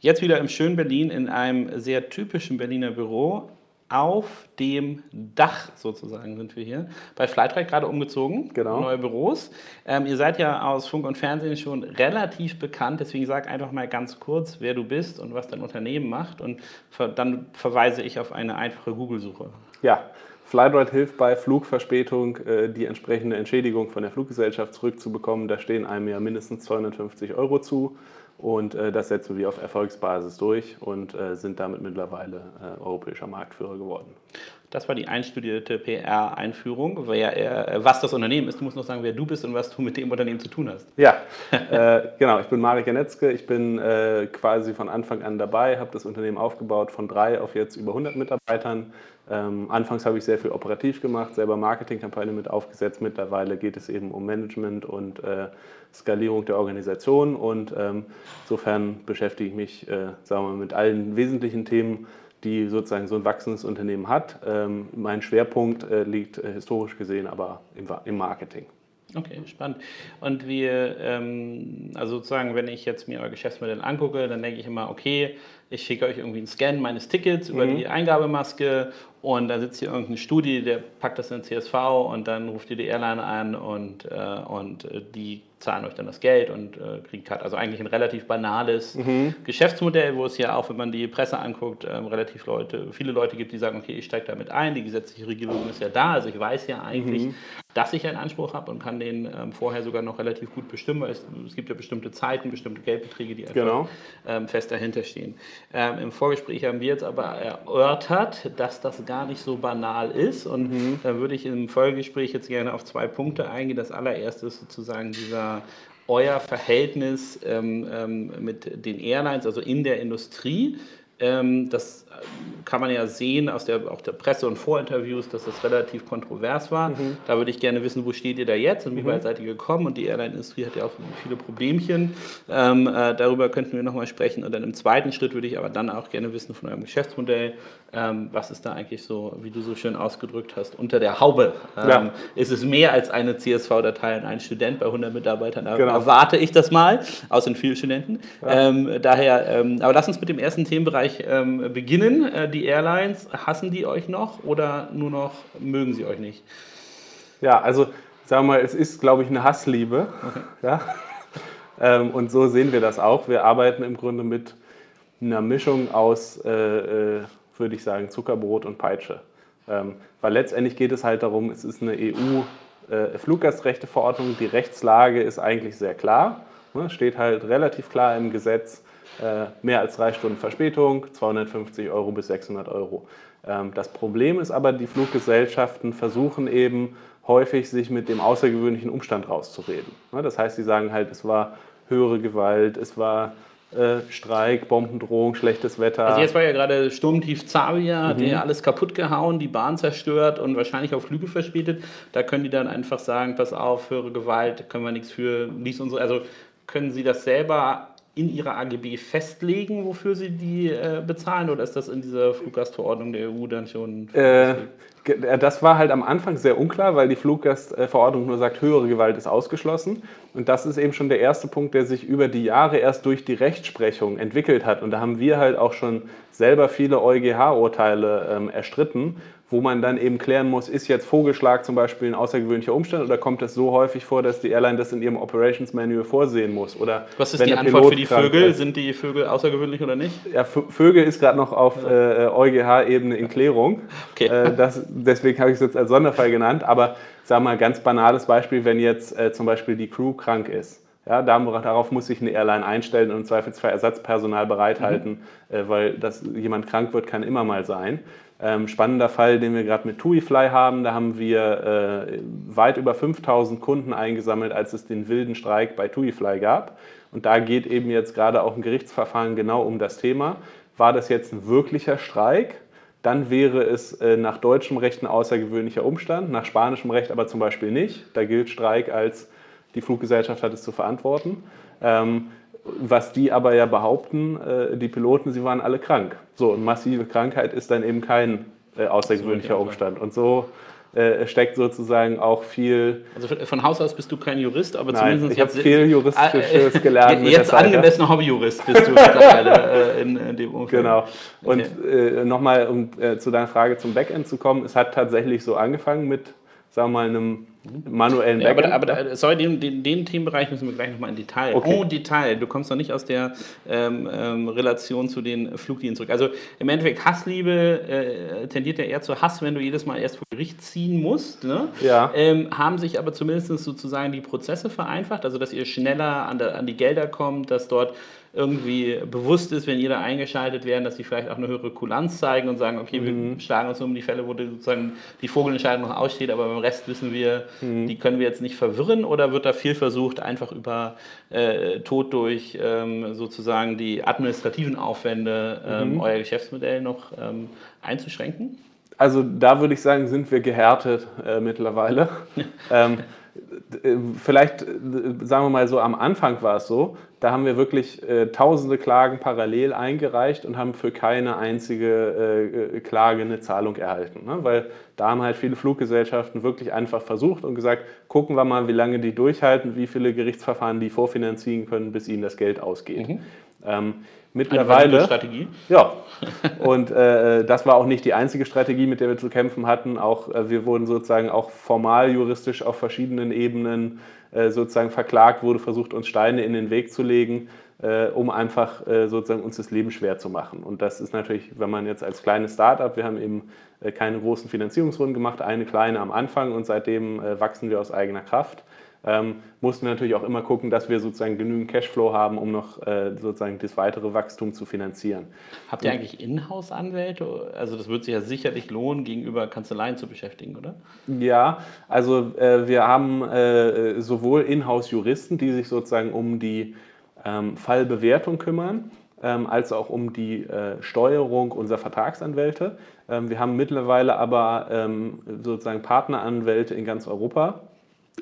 Jetzt wieder im schönen Berlin in einem sehr typischen Berliner Büro. Auf dem Dach sozusagen sind wir hier. Bei Flighttrack gerade umgezogen, Genau. neue Büros. Ähm, ihr seid ja aus Funk und Fernsehen schon relativ bekannt, deswegen sag einfach mal ganz kurz, wer du bist und was dein Unternehmen macht. Und ver dann verweise ich auf eine einfache Google-Suche. Ja, Flightride hilft bei Flugverspätung, äh, die entsprechende Entschädigung von der Fluggesellschaft zurückzubekommen. Da stehen einem ja mindestens 250 Euro zu. Und äh, das setzen wir auf Erfolgsbasis durch und äh, sind damit mittlerweile äh, europäischer Marktführer geworden. Das war die einstudierte PR-Einführung, wer, äh, was das Unternehmen ist. Du musst noch sagen, wer du bist und was du mit dem Unternehmen zu tun hast. Ja, äh, genau. Ich bin Marek Janetzke. Ich bin äh, quasi von Anfang an dabei, habe das Unternehmen aufgebaut von drei auf jetzt über 100 Mitarbeitern. Ähm, anfangs habe ich sehr viel operativ gemacht, selber Marketingkampagne mit aufgesetzt. Mittlerweile geht es eben um Management und äh, Skalierung der Organisation. Und ähm, insofern beschäftige ich mich, äh, sagen wir mal, mit allen wesentlichen Themen, die sozusagen so ein wachsendes Unternehmen hat. Ähm, mein Schwerpunkt äh, liegt äh, historisch gesehen aber im, im Marketing. Okay, spannend. Und wir, ähm, also sozusagen, wenn ich jetzt mir euer Geschäftsmodell angucke, dann denke ich immer, okay, ich schicke euch irgendwie einen Scan meines Tickets über die Eingabemaske und dann sitzt hier irgendeine Studie, der packt das in den CSV und dann ruft ihr die Airline an und, äh, und äh, die zahlen euch dann das Geld und äh, kriegt halt also eigentlich ein relativ banales Geschäftsmodell, wo es ja auch, wenn man die Presse anguckt, ähm, relativ Leute, viele Leute gibt, die sagen, okay, ich steige damit ein, die gesetzliche Regelung ist ja da, also ich weiß ja eigentlich, dass ich einen Anspruch habe und kann den ähm, vorher sogar noch relativ gut bestimmen, weil es, es gibt ja bestimmte Zeiten, bestimmte Geldbeträge, die einfach Genau. ähm, fest dahinter stehen. Ähm, Im Vorgespräch haben wir jetzt aber erörtert, dass das gar nicht so banal ist und da würde ich im Folgegespräch jetzt gerne auf zwei Punkte eingehen. Das allererste ist sozusagen dieser euer Verhältnis ähm, ähm, mit den Airlines, also in der Industrie. Ähm, das kann man ja sehen aus der, auch der Presse- und Vorinterviews, dass das relativ kontrovers war. Da würde ich gerne wissen, wo steht ihr da jetzt und wie weit seid ihr gekommen? Und die Airline-Industrie hat ja auch viele Problemchen. Ähm, äh, darüber könnten wir nochmal sprechen. Und dann im zweiten Schritt würde ich aber dann auch gerne wissen von eurem Geschäftsmodell, ähm, was ist da eigentlich so, wie du so schön ausgedrückt hast, unter der Haube? Ähm, Ja. Ist es mehr als eine CSV-Datei und ein Student bei 100 Mitarbeitern? Da Genau. erwarte ich das mal, aus den vielen Studenten. Ähm, daher, ähm, aber lass uns mit dem ersten Themenbereich ähm, beginnen. Äh, die Airlines, hassen die euch noch oder nur noch mögen sie euch nicht? Ja, also sagen wir mal, es ist, glaube ich, eine Hassliebe. Ja? Ähm, und so sehen wir das auch. Wir arbeiten im Grunde mit einer Mischung aus, äh, äh, würde ich sagen, Zuckerbrot und Peitsche. Ähm, weil letztendlich geht es halt darum, es ist eine EU-Fluggastrechteverordnung. Die Rechtslage ist eigentlich sehr klar. Ne? Steht halt relativ klar im Gesetz, äh, mehr als drei Stunden Verspätung, 250 Euro bis 600 Euro. Ähm, Das Problem ist aber, die Fluggesellschaften versuchen eben häufig, sich mit dem außergewöhnlichen Umstand rauszureden. Ne, Das heißt, sie sagen halt, es war höhere Gewalt, es war äh, Streik, Bombendrohung, schlechtes Wetter. Also jetzt war ja gerade Sturmtief Xavier, hat ja alles kaputt gehauen, die Bahn zerstört und wahrscheinlich auch Flüge verspätet. Da können die dann einfach sagen, pass auf, höhere Gewalt, können wir nichts für, lies unsere, also können sie das selber in ihrer AGB festlegen, wofür sie die äh, bezahlen oder ist das in dieser Fluggastverordnung der EU dann schon Äh, äh, das war halt am Anfang sehr unklar, weil die Fluggastverordnung nur sagt, höhere Gewalt ist ausgeschlossen. Und das ist eben schon der erste Punkt, der sich über die Jahre erst durch die Rechtsprechung entwickelt hat. Und da haben wir halt auch schon selber viele EuGH-Urteile ähm, erstritten, wo man dann eben klären muss, ist jetzt Vogelschlag zum Beispiel ein außergewöhnlicher Umstand oder kommt es so häufig vor, dass die Airline das in ihrem Operations Manual vorsehen muss? Oder Was ist die Antwort Pilot für die Vögel? Sind die Vögel außergewöhnlich oder nicht? Ja, Vögel ist gerade noch auf äh, EuGH-Ebene in Klärung. Okay. Äh, das, deswegen habe ich es jetzt als Sonderfall genannt. Aber sag mal, ganz banales Beispiel, wenn jetzt äh, zum Beispiel die Crew krank ist. Ja, da- darauf muss sich eine Airline einstellen und im Zweifelsfall Ersatzpersonal bereithalten, äh, weil das, jemand krank wird, kann immer mal sein. Ähm, spannender Fall, den wir gerade mit TuiFly haben, da haben wir äh, weit über 5000 Kunden eingesammelt, als es den wilden Streik bei TuiFly gab. Und da geht eben jetzt gerade auch ein Gerichtsverfahren genau um das Thema. War das jetzt ein wirklicher Streik? Dann wäre es äh, nach deutschem Recht ein außergewöhnlicher Umstand, nach spanischem Recht aber zum Beispiel nicht. Da gilt Streik als die Fluggesellschaft hat es zu verantworten. Ähm, was die aber ja behaupten, äh, die Piloten, sie waren alle krank. So, und massive Krankheit ist dann eben kein äh, außergewöhnlicher Umstand. Und so äh, steckt sozusagen auch viel. Also von Haus aus bist du kein Jurist, aber Nein, zumindest ich habe viel Juristisches äh, gelernt. Jetzt angemessener Hobbyjurist bist du mittlerweile äh, in, in, dem Umfeld. Genau. Und okay. äh, nochmal, um zu deiner Frage zum Backend zu kommen, es hat tatsächlich so angefangen mit, sagen wir mal, einem manuellen ja, Backend. Aber, aber sorry, den, den, den, Themenbereich müssen wir gleich nochmal in Detail. Okay. Oh, Detail. Du kommst noch nicht aus der ähm, ähm, Relation zu den Fluglinien zurück. Also im Endeffekt, Hassliebe äh, tendiert ja eher zu Hass, wenn du jedes Mal erst vor Gericht ziehen musst. Ne? Ja. Ähm, haben sich aber zumindest sozusagen die Prozesse vereinfacht, also dass ihr schneller an, der, an die Gelder kommt, dass dort irgendwie bewusst ist, wenn jeder eingeschaltet werden, dass sie vielleicht auch eine höhere Kulanz zeigen und sagen, okay, mhm. wir schlagen uns um die Fälle, wo sozusagen die Vogelentscheidung noch aussteht, aber beim Rest wissen wir, mhm. die können wir jetzt nicht verwirren oder wird da viel versucht, einfach über äh, Tod durch ähm, sozusagen die administrativen Aufwände ähm, mhm. euer Geschäftsmodell noch ähm, einzuschränken? Also da würde ich sagen, sind wir gehärtet äh, mittlerweile. ähm, äh, vielleicht, äh, sagen wir mal so, am Anfang war es so, da haben wir wirklich äh, tausende Klagen parallel eingereicht und haben für keine einzige äh, Klage eine Zahlung erhalten. Ne? Weil da haben halt viele Fluggesellschaften wirklich einfach versucht und gesagt, gucken wir mal, wie lange die durchhalten, wie viele Gerichtsverfahren die vorfinanzieren können, bis ihnen das Geld ausgeht. Mhm. Ähm, mittlerweile. Eine Strategie. Ja. Und äh, das war auch nicht die einzige Strategie, mit der wir zu kämpfen hatten. Auch äh, wir wurden sozusagen auch formal juristisch auf verschiedenen Ebenen äh, sozusagen verklagt, wurde versucht, uns Steine in den Weg zu legen, äh, um einfach äh, sozusagen uns das Leben schwer zu machen. Und das ist natürlich, wenn man jetzt als kleines Startup, wir haben eben äh, keine großen Finanzierungsrunden gemacht, eine kleine am Anfang und seitdem wachsen wir aus eigener Kraft ähm, mussten wir natürlich auch immer gucken, dass wir sozusagen genügend Cashflow haben, um noch äh, sozusagen das weitere Wachstum zu finanzieren. Habt ihr eigentlich Inhouse-Anwälte? Also das wird sich ja sicherlich lohnen, gegenüber Kanzleien zu beschäftigen, oder? Ja, also äh, wir haben äh, sowohl Inhouse-Juristen, die sich sozusagen um die ähm, Fallbewertung kümmern, ähm, als auch um die äh, Steuerung unserer Vertragsanwälte. Ähm, wir haben mittlerweile aber ähm, sozusagen Partneranwälte in ganz Europa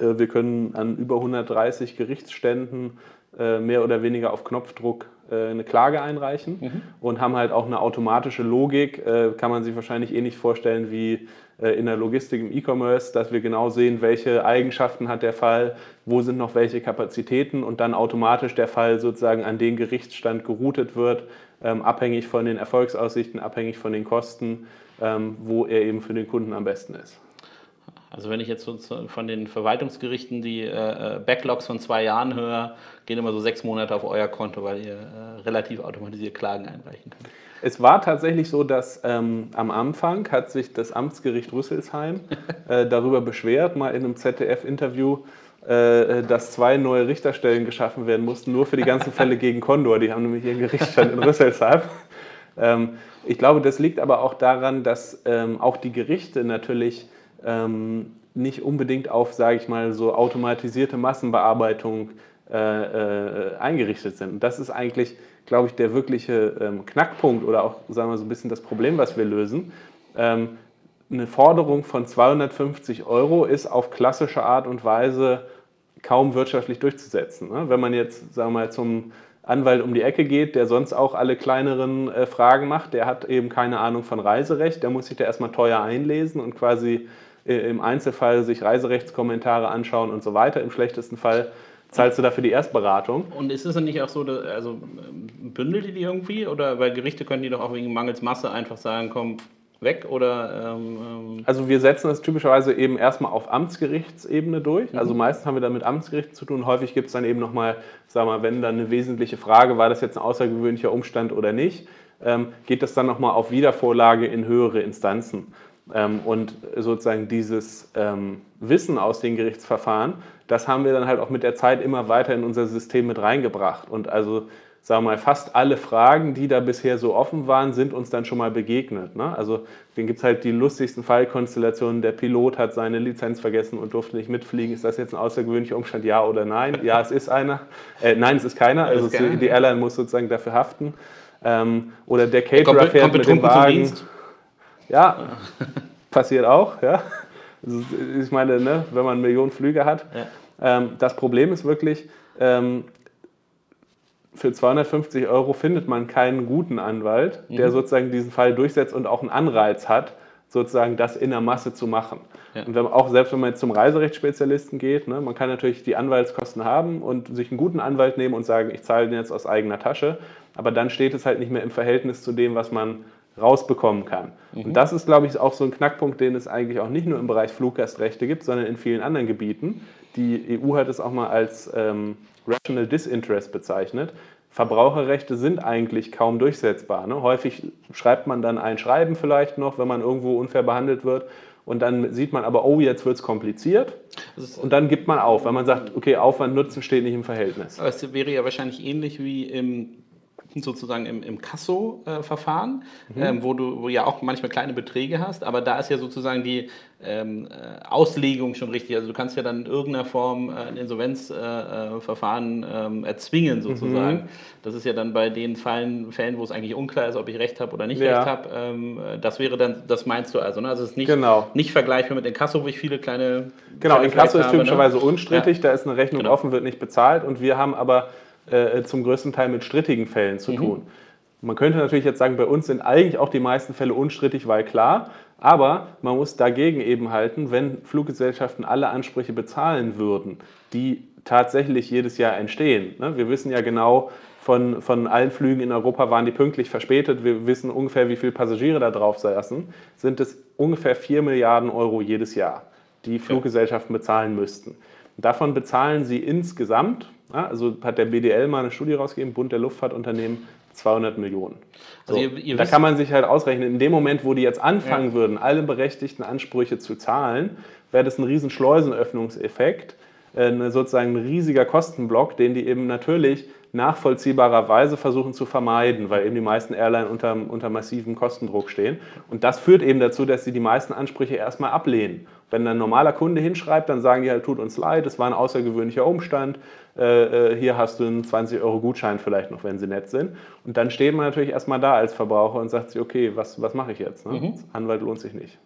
wir können an über 130 Gerichtsständen äh, mehr oder weniger auf Knopfdruck äh, eine Klage einreichen mhm. und haben halt auch eine automatische Logik, kann man sich wahrscheinlich ähnlich vorstellen wie in der Logistik im E-Commerce, dass wir genau sehen, welche Eigenschaften hat der Fall, wo sind noch welche Kapazitäten und dann automatisch der Fall sozusagen an den Gerichtsstand geroutet wird, ähm, abhängig von den Erfolgsaussichten, abhängig von den Kosten, ähm, wo er eben für den Kunden am besten ist. Also wenn ich jetzt von den Verwaltungsgerichten die äh, äh, Backlogs von zwei Jahren höre, gehen immer so sechs Monate auf euer Konto, weil ihr äh, relativ automatisiert Klagen einreichen könnt. Es war tatsächlich so, dass ähm, am Anfang hat sich das Amtsgericht Rüsselsheim äh, darüber beschwert, mal in einem ZDF-Interview, äh, dass zwei neue Richterstellen geschaffen werden mussten, nur für die ganzen Fälle gegen Condor. Die haben nämlich ihren Gerichtsstand in Rüsselsheim. Ähm, ich glaube, das liegt aber auch daran, dass ähm, auch die Gerichte natürlich ähm, nicht unbedingt auf, sage ich mal, so automatisierte Massenbearbeitung äh, äh, eingerichtet sind. Und das ist eigentlich, glaube ich, der wirkliche ähm, Knackpunkt oder auch, sagen wir so ein bisschen das Problem, was wir lösen. Ähm, eine Forderung von 250 Euro ist auf klassische Art und Weise kaum wirtschaftlich durchzusetzen. Ne? Wenn man jetzt, sagen wir mal, zum Anwalt um die Ecke geht, der sonst auch alle kleineren äh, Fragen macht, der hat eben keine Ahnung von Reiserecht, der muss sich da erstmal teuer einlesen und quasi im Einzelfall sich Reiserechtskommentare anschauen und so weiter. Im schlechtesten Fall zahlst du dafür die Erstberatung. Und ist es dann nicht auch so, dass, also ähm, bündelt ihr die irgendwie? Oder weil Gerichte können die doch auch wegen Mangels Masse einfach sagen, komm, weg oder ähm, ähm also wir setzen das typischerweise eben erstmal auf Amtsgerichtsebene durch. Mhm. Also meistens haben wir dann mit Amtsgerichten zu tun. Häufig gibt es dann eben nochmal, sag mal, wenn dann eine wesentliche Frage, war das jetzt ein außergewöhnlicher Umstand oder nicht, ähm, geht das dann nochmal auf Wiedervorlage in höhere Instanzen. Ähm, und sozusagen dieses ähm, Wissen aus den Gerichtsverfahren, das haben wir dann halt auch mit der Zeit immer weiter in unser System mit reingebracht. Und also, sagen wir mal, fast alle Fragen, die da bisher so offen waren, sind uns dann schon mal begegnet. Ne? Also, dann gibt es halt die lustigsten Fallkonstellationen. Der Pilot hat seine Lizenz vergessen und durfte nicht mitfliegen. Ist das jetzt ein außergewöhnlicher Umstand? Ja oder nein? Ja, es ist einer. Äh, nein, es ist keiner. Also, die Airline muss sozusagen dafür haften. Ähm, oder der Caterer fährt mit dem Wagen. Ja, passiert auch. Ja. Also ich meine, ne, wenn man Millionen Flüge hat. Ja. Ähm, das Problem ist wirklich, ähm, für 250 Euro findet man keinen guten Anwalt, mhm. der sozusagen diesen Fall durchsetzt und auch einen Anreiz hat, sozusagen das in der Masse zu machen. Ja. Und wenn, auch selbst wenn man jetzt zum Reiserechtsspezialisten geht, ne, man kann natürlich die Anwaltskosten haben und sich einen guten Anwalt nehmen und sagen, ich zahle den jetzt aus eigener Tasche, aber dann steht es halt nicht mehr im Verhältnis zu dem, was man rausbekommen kann. Mhm. Und das ist, glaube ich, auch so ein Knackpunkt, den es eigentlich auch nicht nur im Bereich Fluggastrechte gibt, sondern in vielen anderen Gebieten. Die EU hat es auch mal als ähm, Rational Disinterest bezeichnet. Verbraucherrechte sind eigentlich kaum durchsetzbar. Ne? Häufig schreibt man dann ein Schreiben vielleicht noch, wenn man irgendwo unfair behandelt wird. Und dann sieht man aber, oh, jetzt wird es kompliziert. Und dann gibt man auf, weil man sagt, okay, Aufwand, Nutzen steht nicht im Verhältnis. Aber es wäre ja wahrscheinlich ähnlich wie im sozusagen im, im Kasso-Verfahren, mhm. ähm, wo du wo ja auch manchmal kleine Beträge hast, aber da ist ja sozusagen die ähm, äh, Auslegung schon richtig. Also du kannst ja dann in irgendeiner Form äh, ein Insolvenzverfahren äh, ähm, erzwingen sozusagen. Mhm. Das ist ja dann bei den Fällen, Fällen, wo es eigentlich unklar ist, ob ich recht habe oder nicht ja. recht habe. Ähm, das wäre dann, das meinst du also. Ne? Also es ist nicht, genau. nicht vergleichbar mit Inkasso, wo ich viele kleine... Genau, Inkasso ist typischerweise ne? unstrittig, ja. da ist eine Rechnung genau. offen, wird nicht bezahlt und wir haben aber äh, zum größten Teil mit strittigen Fällen zu mhm. tun. Man könnte natürlich jetzt sagen, bei uns sind eigentlich auch die meisten Fälle unstrittig, weil klar, aber man muss dagegen eben halten, wenn Fluggesellschaften alle Ansprüche bezahlen würden, die tatsächlich jedes Jahr entstehen. Ne? Wir wissen ja genau, von, von allen Flügen in Europa waren die pünktlich verspätet. Wir wissen ungefähr, wie viele Passagiere da drauf saßen. Sind es ungefähr 4 Milliarden Euro jedes Jahr, die Fluggesellschaften bezahlen müssten. Davon bezahlen sie insgesamt also hat der BDL mal eine Studie rausgegeben, Bund der Luftfahrtunternehmen, 200 Millionen. So, also ihr, ihr da kann man sich halt ausrechnen, in dem Moment, wo die jetzt anfangen ja. würden, alle berechtigten Ansprüche zu zahlen, wäre das ein riesen Schleusenöffnungseffekt, äh, sozusagen ein riesiger Kostenblock, den die eben natürlich nachvollziehbarerweise versuchen zu vermeiden, weil eben die meisten Airline unter, unter massivem Kostendruck stehen. Und das führt eben dazu, dass sie die meisten Ansprüche erstmal ablehnen. Wenn ein normaler Kunde hinschreibt, dann sagen die halt, tut uns leid, es war ein außergewöhnlicher Umstand, äh, äh, hier hast du einen 20 Euro Gutschein vielleicht noch, wenn sie nett sind. Und dann steht man natürlich erstmal da als Verbraucher und sagt sich, okay, was, was mache ich jetzt? Ne? Mhm. Anwalt lohnt sich nicht.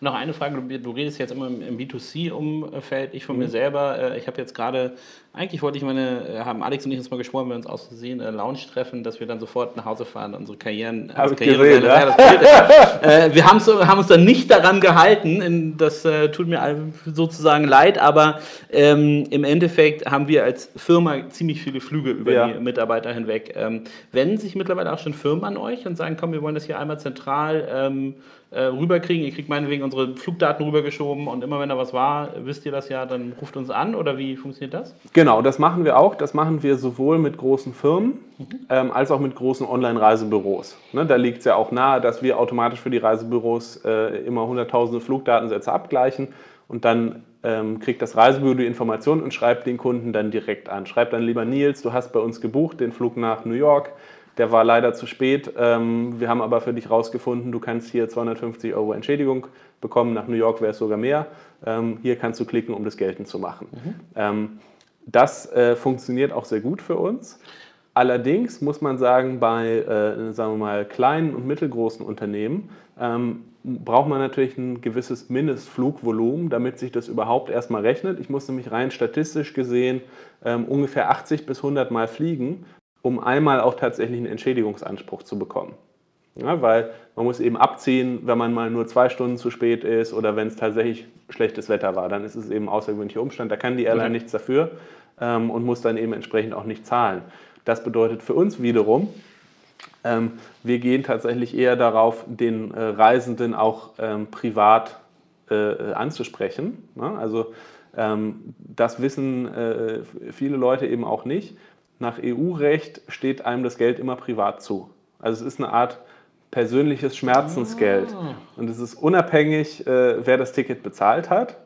Noch eine Frage, du, du redest jetzt immer im B2C-Umfeld, ich von mhm. mir selber, äh, ich habe jetzt gerade, eigentlich wollte ich meine, haben Alex und ich uns mal geschworen, wir uns aus Versehen äh, Lounge treffen, dass wir dann sofort nach Hause fahren, unsere Karrieren, Hab Karriere gesehen, ja? äh, Wir haben uns dann nicht daran gehalten, in, das äh, tut mir sozusagen leid, aber ähm, im Endeffekt haben wir als Firma ziemlich viele Flüge über ja. die Mitarbeiter hinweg. Ähm, wenden sich mittlerweile auch schon Firmen an euch und sagen, komm, wir wollen das hier einmal zentral ähm, äh, rüberkriegen. Ihr kriegt meinetwegen unsere Flugdaten rübergeschoben und immer wenn da was war, wisst ihr das ja, dann ruft uns an oder wie funktioniert das? Genau, das machen wir auch. Das machen wir sowohl mit großen Firmen mhm. ähm, als auch mit großen Online-Reisebüros. Ne, da liegt es ja auch nahe, dass wir automatisch für die Reisebüros äh, immer hunderttausende Flugdatensätze abgleichen und dann ähm, kriegt das Reisebüro die Information und schreibt den Kunden dann direkt an. Schreibt dann lieber Nils, du hast bei uns gebucht den Flug nach New York. Der war leider zu spät. Ähm, wir haben aber für dich rausgefunden, du kannst hier 250 Euro Entschädigung bekommen. Nach New York wäre es sogar mehr. Ähm, hier kannst du klicken, um das geltend zu machen. Mhm. Ähm, das äh, funktioniert auch sehr gut für uns. Allerdings muss man sagen, bei äh, sagen wir mal, kleinen und mittelgroßen Unternehmen ähm, braucht man natürlich ein gewisses Mindestflugvolumen, damit sich das überhaupt erstmal rechnet. Ich muss nämlich rein statistisch gesehen ähm, ungefähr 80 bis 100 Mal fliegen, um einmal auch tatsächlich einen Entschädigungsanspruch zu bekommen. Ja, weil man muss eben abziehen, wenn man mal nur zwei Stunden zu spät ist oder wenn es tatsächlich schlechtes Wetter war, dann ist es eben außergewöhnlicher Umstand. Da kann die Airline nichts dafür ähm, und muss dann eben entsprechend auch nicht zahlen. Das bedeutet für uns wiederum, ähm, wir gehen tatsächlich eher darauf, den äh, Reisenden auch ähm, privat äh, anzusprechen. Ne? Also ähm, das wissen äh, viele Leute eben auch nicht. Nach EU-Recht steht einem das Geld immer privat zu. Also es ist eine Art persönliches Schmerzensgeld. Ah. Und es ist unabhängig, wer das Ticket bezahlt hat.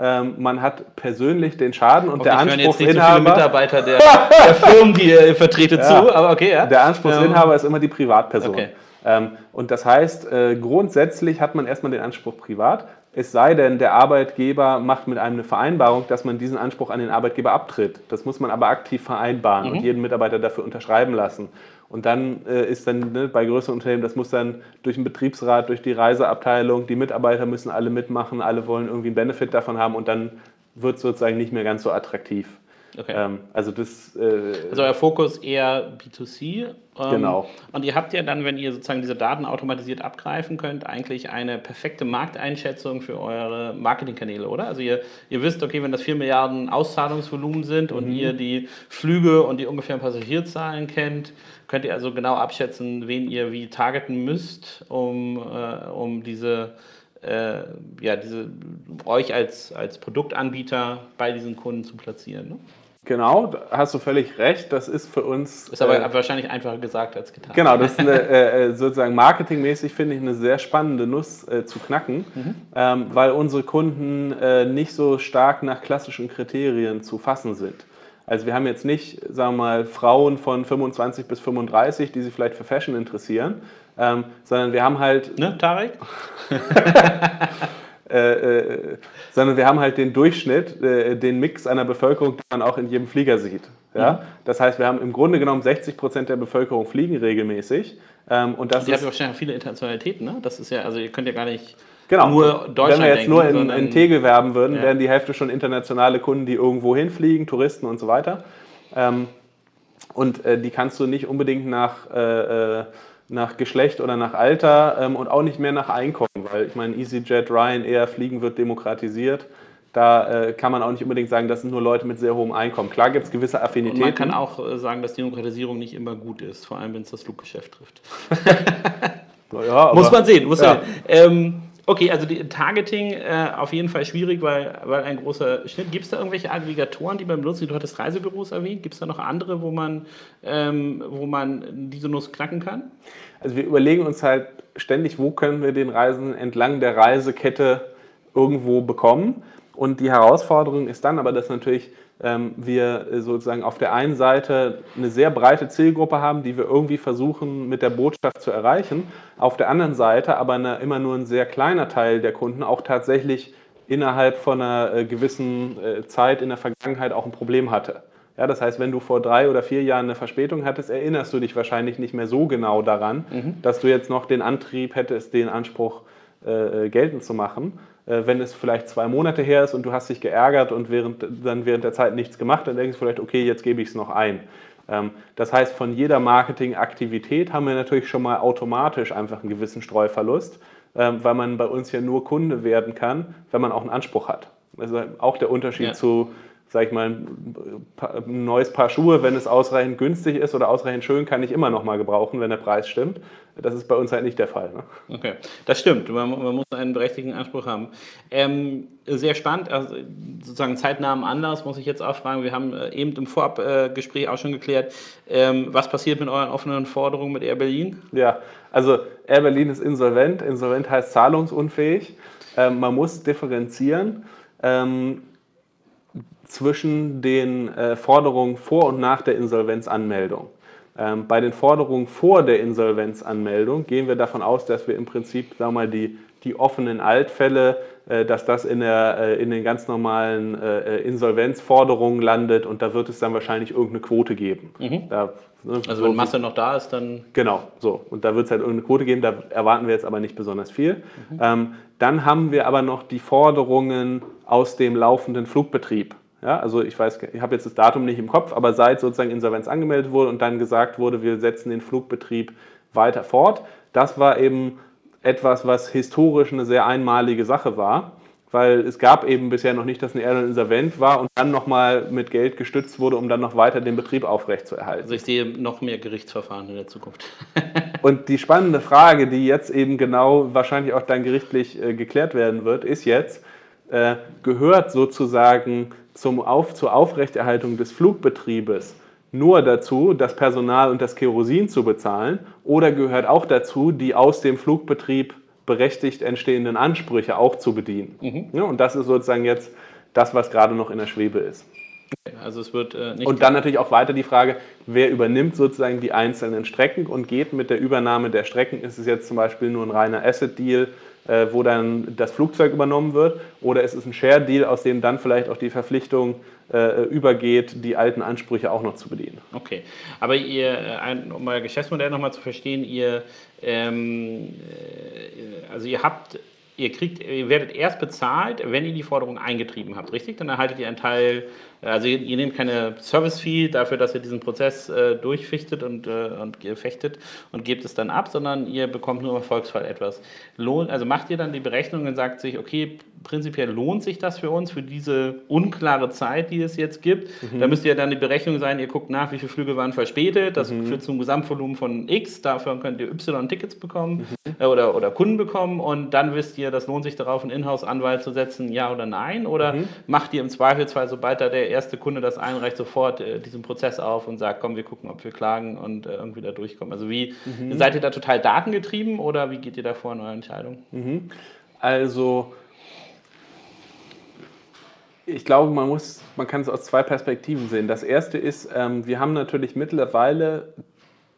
Ähm, man hat persönlich den Schaden und okay, der Anspruchsinhaber. So Mitarbeiter der, der Firmen, die ihr vertretet, ja, zu, aber okay, ja. Der Anspruchsinhaber ist immer die Privatperson. Okay. Ähm, und das heißt, äh, grundsätzlich hat man erstmal den Anspruch privat, es sei denn, der Arbeitgeber macht mit einem eine Vereinbarung, dass man diesen Anspruch an den Arbeitgeber abtritt. Das muss man aber aktiv vereinbaren mhm. und jeden Mitarbeiter dafür unterschreiben lassen. Und dann äh, ist dann ne, bei größeren Unternehmen, das muss dann durch den Betriebsrat, durch die Reiseabteilung, die Mitarbeiter müssen alle mitmachen, alle wollen irgendwie einen Benefit davon haben und dann wird es sozusagen nicht mehr ganz so attraktiv. Okay. Ähm, also das. Äh, also euer Fokus eher B2C. Ähm, genau. Und ihr habt ja dann, wenn ihr sozusagen diese Daten automatisiert abgreifen könnt, eigentlich eine perfekte Markteinschätzung für eure Marketingkanäle, oder? Also ihr, ihr wisst, okay, wenn das 4 Milliarden Auszahlungsvolumen sind mhm. und ihr die Flüge und die ungefähren Passagierzahlen kennt, könnt ihr also genau abschätzen, wen ihr wie targeten müsst, um, äh, um diese äh, ja, diese, euch als, als Produktanbieter bei diesen Kunden zu platzieren. Ne? Genau, da hast du völlig recht. Das ist für uns. Ist aber äh, wahrscheinlich einfacher gesagt als getan. Genau, das ist eine, äh, äh, sozusagen marketingmäßig finde ich eine sehr spannende Nuss äh, zu knacken, mhm. ähm, weil unsere Kunden äh, nicht so stark nach klassischen Kriterien zu fassen sind. Also wir haben jetzt nicht, sagen wir mal, Frauen von 25 bis 35, die sich vielleicht für Fashion interessieren, ähm, sondern wir haben halt. Ne, Tarek? Äh, äh, sondern wir haben halt den Durchschnitt, äh, den Mix einer Bevölkerung, den man auch in jedem Flieger sieht. Ja? Mhm. Das heißt, wir haben im Grunde genommen 60 Prozent der Bevölkerung fliegen regelmäßig. Ähm, und das und die haben ja wahrscheinlich viele Internationalitäten, ne? Das ist ja, also ihr könnt ja gar nicht genau. nur Deutschland Wenn wir jetzt denken, nur in, in Tegel werben würden, ja. wären die Hälfte schon internationale Kunden, die irgendwo hinfliegen, Touristen und so weiter. Ähm, und äh, die kannst du nicht unbedingt nach äh, äh nach Geschlecht oder nach Alter ähm, und auch nicht mehr nach Einkommen, weil ich meine, EasyJet, Ryanair, Fliegen wird demokratisiert. Da äh, kann man auch nicht unbedingt sagen, das sind nur Leute mit sehr hohem Einkommen. Klar gibt es gewisse Affinitäten. Und man kann auch äh, sagen, dass Demokratisierung nicht immer gut ist, vor allem wenn es das Fluggeschäft trifft. ja, muss man sehen. Muss ja. man sehen. Ähm, Okay, also die Targeting äh, auf jeden Fall schwierig, weil, weil ein großer Schnitt. Gibt es da irgendwelche Aggregatoren, die man benutzt? Du hattest Reisebüros erwähnt. Gibt es da noch andere, wo man, ähm, wo man diese Nuss knacken kann? Also wir überlegen uns halt ständig, wo können wir den Reisen entlang der Reisekette irgendwo bekommen. Und die Herausforderung ist dann aber, dass natürlich wir sozusagen auf der einen Seite eine sehr breite Zielgruppe haben, die wir irgendwie versuchen mit der Botschaft zu erreichen, auf der anderen Seite aber eine, immer nur ein sehr kleiner Teil der Kunden auch tatsächlich innerhalb von einer äh, gewissen äh, Zeit in der Vergangenheit auch ein Problem hatte. Ja, das heißt, wenn du vor drei oder vier Jahren eine Verspätung hattest, erinnerst du dich wahrscheinlich nicht mehr so genau daran, mhm. dass du jetzt noch den Antrieb hättest, den Anspruch äh, äh geltend zu machen. Äh, wenn es vielleicht zwei Monate her ist und du hast dich geärgert und während, dann während der Zeit nichts gemacht, dann denkst du vielleicht, okay, jetzt gebe ich es noch ein. Ähm, das heißt, von jeder Marketingaktivität haben wir natürlich schon mal automatisch einfach einen gewissen Streuverlust, ähm, weil man bei uns ja nur Kunde werden kann, wenn man auch einen Anspruch hat. Also auch der Unterschied ja. zu sag ich mal, ein neues Paar Schuhe, wenn es ausreichend günstig ist oder ausreichend schön, kann ich immer noch mal gebrauchen, wenn der Preis stimmt. Das ist bei uns halt nicht der Fall. Ne? Okay, das stimmt. Man, man, muss einen berechtigten Anspruch haben. Ähm, sehr spannend, also sozusagen zeitnahen Anlass muss ich jetzt auch fragen. Wir haben äh, eben im Vorabgespräch auch schon geklärt, ähm, was passiert mit euren offenen Forderungen mit Air Berlin? Ja, also Air Berlin ist insolvent. Insolvent heißt zahlungsunfähig. Ähm, man muss differenzieren. Ähm, zwischen den äh, Forderungen vor und nach der Insolvenzanmeldung. Ähm, bei den Forderungen vor der Insolvenzanmeldung gehen wir davon aus, dass wir im Prinzip sagen wir mal, die, die offenen Altfälle, äh, dass das in, der, äh, in den ganz normalen äh, äh, Insolvenzforderungen landet und da wird es dann wahrscheinlich irgendeine Quote geben. Mhm. Da, ne, also wenn Masse noch da ist, dann... Genau, so. Und da wird es halt irgendeine Quote geben, da erwarten wir jetzt aber nicht besonders viel. Mhm. Ähm, dann haben wir aber noch die Forderungen aus dem laufenden Flugbetrieb. Ja, also ich weiß, ich habe jetzt das Datum nicht im Kopf, aber seit sozusagen Insolvenz angemeldet wurde und dann gesagt wurde, wir setzen den Flugbetrieb weiter fort, das war eben etwas, was historisch eine sehr einmalige Sache war, weil es gab eben bisher noch nicht, dass eine Airline insolvent war und dann nochmal mit Geld gestützt wurde, um dann noch weiter den Betrieb aufrechtzuerhalten. Also ich sehe noch mehr Gerichtsverfahren in der Zukunft. und die spannende Frage, die jetzt eben genau wahrscheinlich auch dann gerichtlich äh, geklärt werden wird, ist jetzt, äh, gehört sozusagen zum Auf, zur Aufrechterhaltung des Flugbetriebes nur dazu, das Personal und das Kerosin zu bezahlen oder gehört auch dazu, die aus dem Flugbetrieb berechtigt entstehenden Ansprüche auch zu bedienen? Mhm. Ja, und das ist sozusagen jetzt das, was gerade noch in der Schwebe ist. Also es wird äh, und dann natürlich auch weiter die Frage, wer übernimmt sozusagen die einzelnen Strecken und geht mit der Übernahme der Strecken. Ist es jetzt zum Beispiel nur ein reiner Asset-Deal wo dann das Flugzeug übernommen wird, oder ist es ein Share-Deal, aus dem dann vielleicht auch die Verpflichtung äh, übergeht, die alten Ansprüche auch noch zu bedienen. Okay, aber ihr, äh, um euer Geschäftsmodell nochmal zu verstehen, ihr, ähm, äh, also ihr habt ihr kriegt, ihr werdet erst bezahlt, wenn ihr die Forderung eingetrieben habt, richtig? Dann erhaltet ihr einen Teil also ihr, ihr, nehmt keine Service-Fee dafür, dass ihr diesen Prozess äh, durchfichtet und, äh, und fechtet und gebt es dann ab, sondern ihr bekommt nur im Erfolgsfall etwas. Lohn, also macht ihr dann die Berechnung und sagt sich, okay, prinzipiell lohnt sich das für uns, für diese unklare Zeit, die es jetzt gibt. Mhm. Da müsste ja dann die Berechnung sein, ihr guckt nach, wie viele Flüge waren verspätet, das mhm. führt zum Gesamtvolumen von X, dafür könnt ihr Y-Tickets bekommen mhm. äh, oder, oder Kunden bekommen und dann wisst ihr, das lohnt sich darauf, einen Inhouse-Anwalt zu setzen, ja oder nein, oder mhm. macht ihr im Zweifelsfall, sobald da der erste Kunde das einreicht, sofort äh, diesen Prozess auf und sagt, komm, wir gucken, ob wir klagen und äh, irgendwie da durchkommen. Also wie mhm. seid ihr da total datengetrieben oder wie geht ihr da vor in eurer Entscheidung? Mhm. Also ich glaube, man muss, man kann es aus zwei Perspektiven sehen. Das erste ist, ähm, wir haben natürlich mittlerweile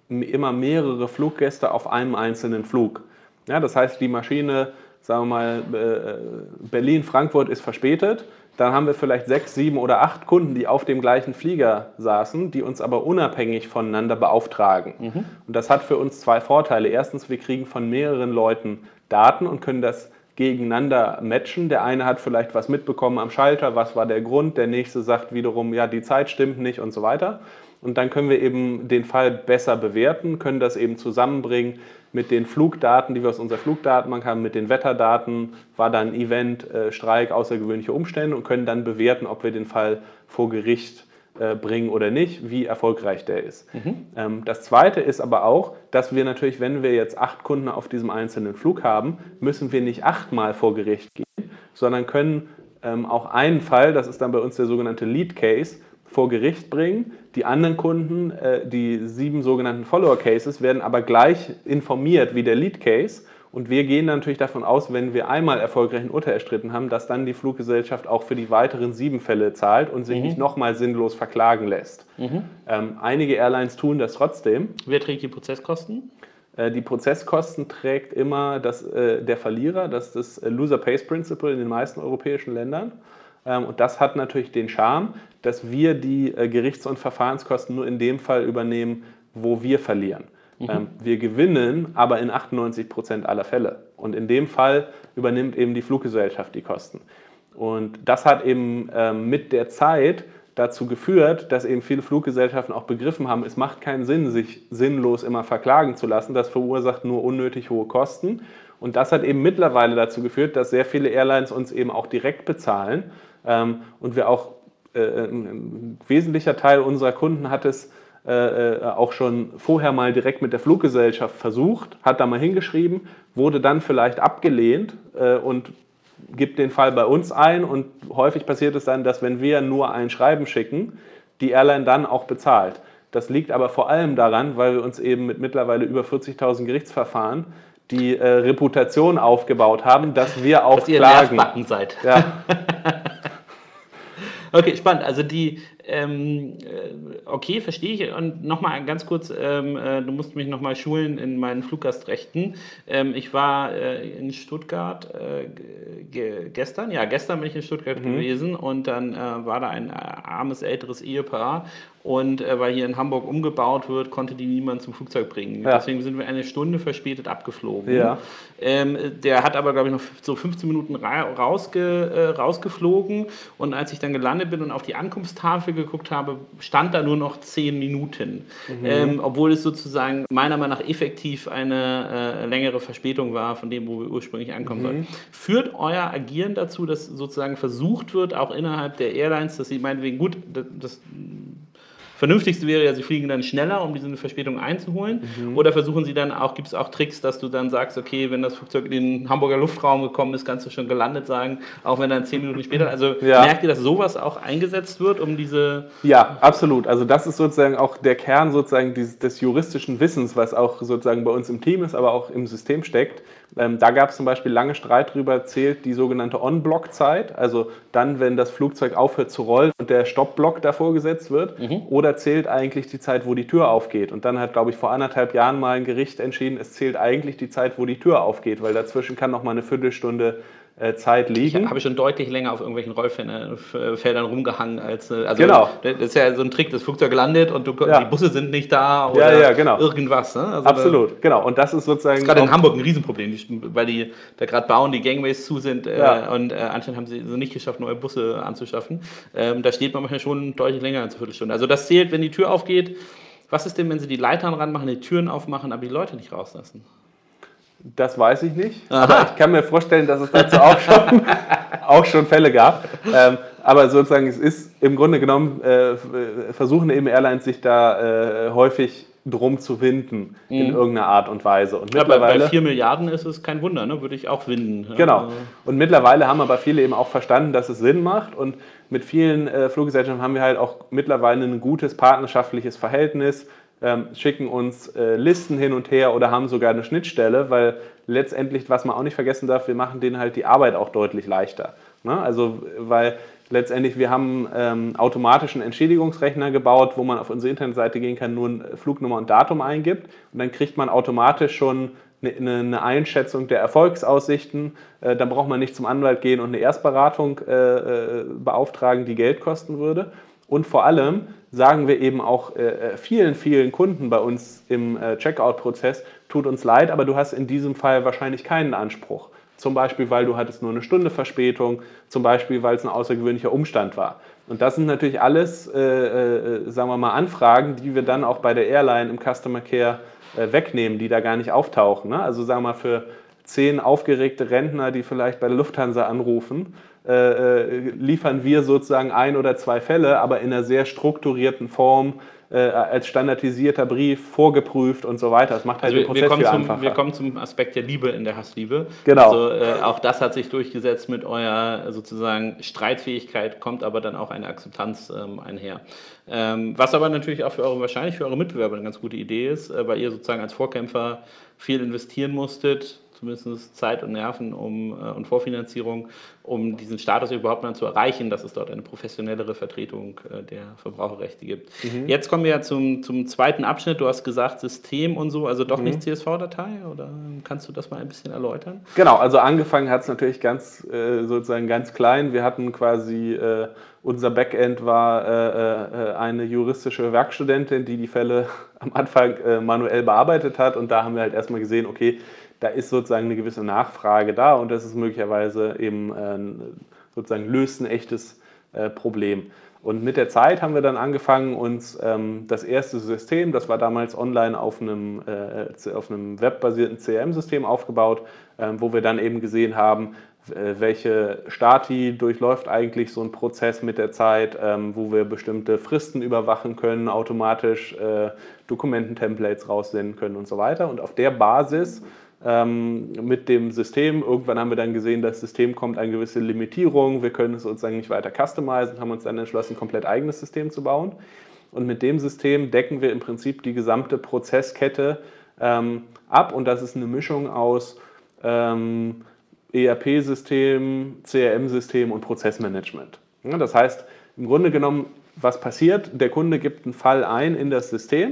immer mehrere Fluggäste auf einem einzelnen Flug. Ja, das heißt, die Maschine, sagen wir mal, äh, Berlin-Frankfurt ist verspätet dann haben wir vielleicht sechs, sieben oder acht Kunden, die auf dem gleichen Flieger saßen, die uns aber unabhängig voneinander beauftragen. Mhm. Und das hat für uns zwei Vorteile. Erstens, wir kriegen von mehreren Leuten Daten und können das gegeneinander matchen. Der eine hat vielleicht was mitbekommen am Schalter, was war der Grund, der nächste sagt wiederum, ja, die Zeit stimmt nicht und so weiter. Und dann können wir eben den Fall besser bewerten, können das eben zusammenbringen mit den Flugdaten, die wir aus unserer Flugdatenbank haben, mit den Wetterdaten, war dann Event, äh, Streik, außergewöhnliche Umstände und können dann bewerten, ob wir den Fall vor Gericht äh, bringen oder nicht, wie erfolgreich der ist. Mhm. Ähm, das Zweite ist aber auch, dass wir natürlich, wenn wir jetzt acht Kunden auf diesem einzelnen Flug haben, müssen wir nicht achtmal vor Gericht gehen, sondern können ähm, auch einen Fall, das ist dann bei uns der sogenannte Lead Case, vor Gericht bringen. Die anderen Kunden, äh, die sieben sogenannten Follower Cases, werden aber gleich informiert wie der Lead Case. Und wir gehen natürlich davon aus, wenn wir einmal erfolgreich ein Urteil erstritten haben, dass dann die Fluggesellschaft auch für die weiteren sieben Fälle zahlt und sich mhm. nicht nochmal sinnlos verklagen lässt. Mhm. Ähm, einige Airlines tun das trotzdem. Wer trägt die Prozesskosten? Äh, die Prozesskosten trägt immer das, äh, der Verlierer, das ist das Loser Pays Principle in den meisten europäischen Ländern. Ähm, und das hat natürlich den Charme, dass wir die äh, Gerichts- und Verfahrenskosten nur in dem Fall übernehmen, wo wir verlieren. Mhm. Ähm, wir gewinnen aber in 98 Prozent aller Fälle. Und in dem Fall übernimmt eben die Fluggesellschaft die Kosten. Und das hat eben ähm, mit der Zeit dazu geführt, dass eben viele Fluggesellschaften auch begriffen haben, es macht keinen Sinn, sich sinnlos immer verklagen zu lassen. Das verursacht nur unnötig hohe Kosten. Und das hat eben mittlerweile dazu geführt, dass sehr viele Airlines uns eben auch direkt bezahlen ähm, und wir auch, äh, ein wesentlicher Teil unserer Kunden hat es äh, äh, auch schon vorher mal direkt mit der Fluggesellschaft versucht, hat da mal hingeschrieben, wurde dann vielleicht abgelehnt und gibt den Fall bei uns ein und häufig passiert es dann, dass wenn wir nur ein Schreiben schicken, die Airline dann auch bezahlt. Das liegt aber vor allem daran, weil wir uns eben mit mittlerweile über 40.000 Gerichtsverfahren die äh, Reputation aufgebaut haben, dass wir auch dass ihr klagen. seid. Ja. Okay, spannend. Also die, ähm, äh, okay, verstehe ich. Und nochmal ganz kurz, ähm, äh, du musst mich nochmal schulen in meinen Fluggastrechten. Ähm, ich war äh, in Stuttgart äh, gestern, ja, gestern bin ich in Stuttgart mhm. gewesen und dann äh, war da ein armes älteres Ehepaar und äh, weil hier in Hamburg umgebaut wird, konnte die niemand zum Flugzeug bringen. Ja. Deswegen sind wir eine Stunde verspätet abgeflogen. Ja. Ähm, der hat aber, glaube ich, noch so 15 Minuten rausge, äh, rausgeflogen. Und als ich dann gelandet bin und auf die Ankunftstafel geguckt habe, stand da nur noch 10 Minuten. Mhm. Ähm, obwohl es sozusagen meiner Meinung nach effektiv eine äh, längere Verspätung war von dem, wo wir ursprünglich ankommen mhm. sollten. Führt euer Agieren dazu, dass sozusagen versucht wird, auch innerhalb der Airlines, dass sie meinetwegen, gut, das, das Vernünftigste wäre ja, sie fliegen dann schneller, um diese Verspätung einzuholen. Mhm. Oder versuchen sie dann auch, gibt es auch Tricks, dass du dann sagst, okay, wenn das Flugzeug in den Hamburger Luftraum gekommen ist, kannst du schon gelandet sagen, auch wenn dann zehn Minuten später. Also ja. merkt ihr, dass sowas auch eingesetzt wird, um diese. Ja, absolut. Also das ist sozusagen auch der Kern sozusagen des, des juristischen Wissens, was auch sozusagen bei uns im Team ist, aber auch im System steckt. Ähm, da gab es zum Beispiel lange Streit darüber, zählt die sogenannte On-Block-Zeit, also dann, wenn das Flugzeug aufhört zu rollen und der Stopp-Block davor gesetzt wird, mhm. oder zählt eigentlich die Zeit, wo die Tür aufgeht. Und dann hat, glaube ich, vor anderthalb Jahren mal ein Gericht entschieden, es zählt eigentlich die Zeit, wo die Tür aufgeht, weil dazwischen kann noch mal eine Viertelstunde Zeit liegen. Ich habe schon deutlich länger auf irgendwelchen Rollfeldern rumgehangen als äh, also genau. Das ist ja so ein Trick, das Flugzeug landet und du, ja. die Busse sind nicht da oder ja, ja, genau. irgendwas. Ne? Also Absolut, da, genau. Und das ist sozusagen. Das ist gerade in Hamburg ein Riesenproblem, weil die da gerade bauen, die Gangways zu sind äh, und äh, anscheinend haben sie so nicht geschafft, neue Busse anzuschaffen. Ähm, da steht man manchmal schon deutlich länger als eine Viertelstunde. Also das zählt, wenn die Tür aufgeht. Was ist denn, wenn sie die Leitern ranmachen, die Türen aufmachen, aber die Leute nicht rauslassen? Das weiß ich nicht, Aha. aber ich kann mir vorstellen, dass es dazu auch schon, auch schon Fälle gab. Ähm, aber sozusagen, es ist im Grunde genommen, äh, versuchen eben Airlines sich da äh, häufig drum zu winden mhm. in irgendeiner Art und Weise. Und ja, mittlerweile, bei 4 Milliarden ist es kein Wunder, ne? würde ich auch winden. Genau. Und mittlerweile haben aber viele eben auch verstanden, dass es Sinn macht. Und mit vielen äh, Fluggesellschaften haben wir halt auch mittlerweile ein gutes partnerschaftliches Verhältnis ähm, schicken uns äh, Listen hin und her oder haben sogar eine Schnittstelle, weil letztendlich, was man auch nicht vergessen darf, wir machen denen halt die Arbeit auch deutlich leichter. Ne? Also, weil letztendlich wir haben ähm, automatischen Entschädigungsrechner gebaut, wo man auf unsere Internetseite gehen kann, nur eine Flugnummer und Datum eingibt und dann kriegt man automatisch schon eine, eine Einschätzung der Erfolgsaussichten. Äh, dann braucht man nicht zum Anwalt gehen und eine Erstberatung äh, äh beauftragen, die Geld kosten würde. Und vor allem sagen wir eben auch äh, äh, vielen, vielen Kunden bei uns im äh, Checkout-Prozess, tut uns leid, aber du hast in diesem Fall wahrscheinlich keinen Anspruch. Zum Beispiel, weil du hattest nur eine Stunde Verspätung, zum Beispiel, weil es ein außergewöhnlicher Umstand war. Und das sind natürlich alles, äh, äh, sagen wir mal, Anfragen, die wir dann auch bei der Airline im Customer Care äh, wegnehmen, die da gar nicht auftauchen. Ne? Also sagen wir mal, für zehn aufgeregte Rentner, die vielleicht bei der Lufthansa anrufen, äh, äh, liefern wir sozusagen ein oder zwei Fälle, aber in einer sehr strukturierten Form äh, als standardisierter Brief vorgeprüft und so weiter. Das macht halt also den Prozess wir viel zum, einfacher. Wir kommen zum Aspekt der Liebe in der Hassliebe. Genau. Also äh, auch das hat sich durchgesetzt mit eurer sozusagen Streitfähigkeit, kommt aber dann auch eine Akzeptanz ähm, einher. Ähm, was aber natürlich auch für eure, wahrscheinlich für eure Mitbewerber eine ganz gute Idee ist, äh, weil ihr sozusagen als Vorkämpfer viel investieren musstet, zumindest Zeit und Nerven um, äh, und Vorfinanzierung, um diesen Status überhaupt mal zu erreichen, dass es dort eine professionellere Vertretung äh, der Verbraucherrechte gibt. Mhm. Jetzt kommen wir ja zum, zum zweiten Abschnitt. Du hast gesagt System und so, also doch mhm. nicht CSV-Datei oder kannst du das mal ein bisschen erläutern? Genau, also angefangen hat es natürlich ganz äh, sozusagen ganz klein. Wir hatten quasi äh, unser Backend war äh, äh, eine juristische Werkstudentin, die die Fälle am Anfang äh, manuell bearbeitet hat. Und da haben wir halt erstmal gesehen, okay, da ist sozusagen eine gewisse Nachfrage da und das ist möglicherweise eben äh, sozusagen löst ein echtes äh, Problem. Und mit der Zeit haben wir dann angefangen, uns ähm, das erste System, das war damals online auf einem, äh, auf einem webbasierten CRM-System aufgebaut, ähm, wo wir dann eben gesehen haben, welche Stati durchläuft eigentlich so ein Prozess mit der Zeit, ähm, wo wir bestimmte Fristen überwachen können, automatisch äh, Dokumententemplates raussenden können und so weiter. Und auf der Basis ähm, mit dem System. Irgendwann haben wir dann gesehen, das System kommt eine gewisse Limitierung. Wir können es sozusagen nicht weiter customizen, haben uns dann entschlossen, ein komplett eigenes System zu bauen. Und mit dem System decken wir im Prinzip die gesamte Prozesskette ähm, ab. Und das ist eine Mischung aus ähm, ERP-System, CRM-System und Prozessmanagement. Ja, das heißt, im Grunde genommen, was passiert? Der Kunde gibt einen Fall ein in das System,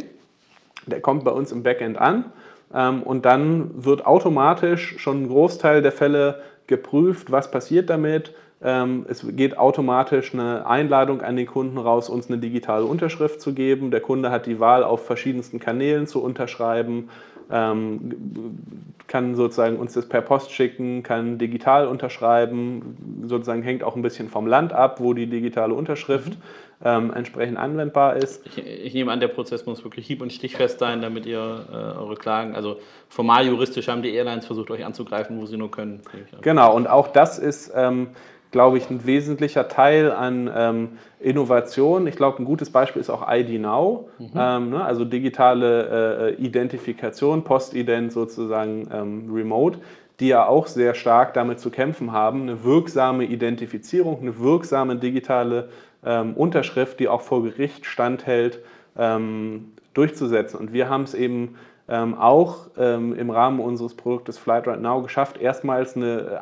der kommt bei uns im Backend an und dann wird automatisch schon ein Großteil der Fälle geprüft, was passiert damit. Ähm, es geht automatisch eine Einladung an den Kunden raus, uns eine digitale Unterschrift zu geben. Der Kunde hat die Wahl, auf verschiedensten Kanälen zu unterschreiben, ähm, kann sozusagen uns das per Post schicken, kann digital unterschreiben, sozusagen hängt auch ein bisschen vom Land ab, wo die digitale Unterschrift mhm ähm, entsprechend anwendbar ist. Ich, ich, nehme an, der Prozess muss wirklich hieb- und stichfest sein, damit ihr äh, eure Klagen, also formal juristisch haben die Airlines versucht, euch anzugreifen, wo sie nur können. Genau, und auch das ist, ähm, glaube ich, ein wesentlicher Teil an ähm, Innovation. Ich glaube, ein gutes Beispiel ist auch ID Now, mhm. ähm, ne? also digitale äh, Identifikation, Postident sozusagen ähm, remote die ja auch sehr stark damit zu kämpfen haben, eine wirksame Identifizierung, eine wirksame digitale ähm, Unterschrift, die auch vor Gericht standhält, ähm, durchzusetzen. Und wir haben es eben ähm, auch im Rahmen unseres Produktes Flight Right Now geschafft, erstmals eine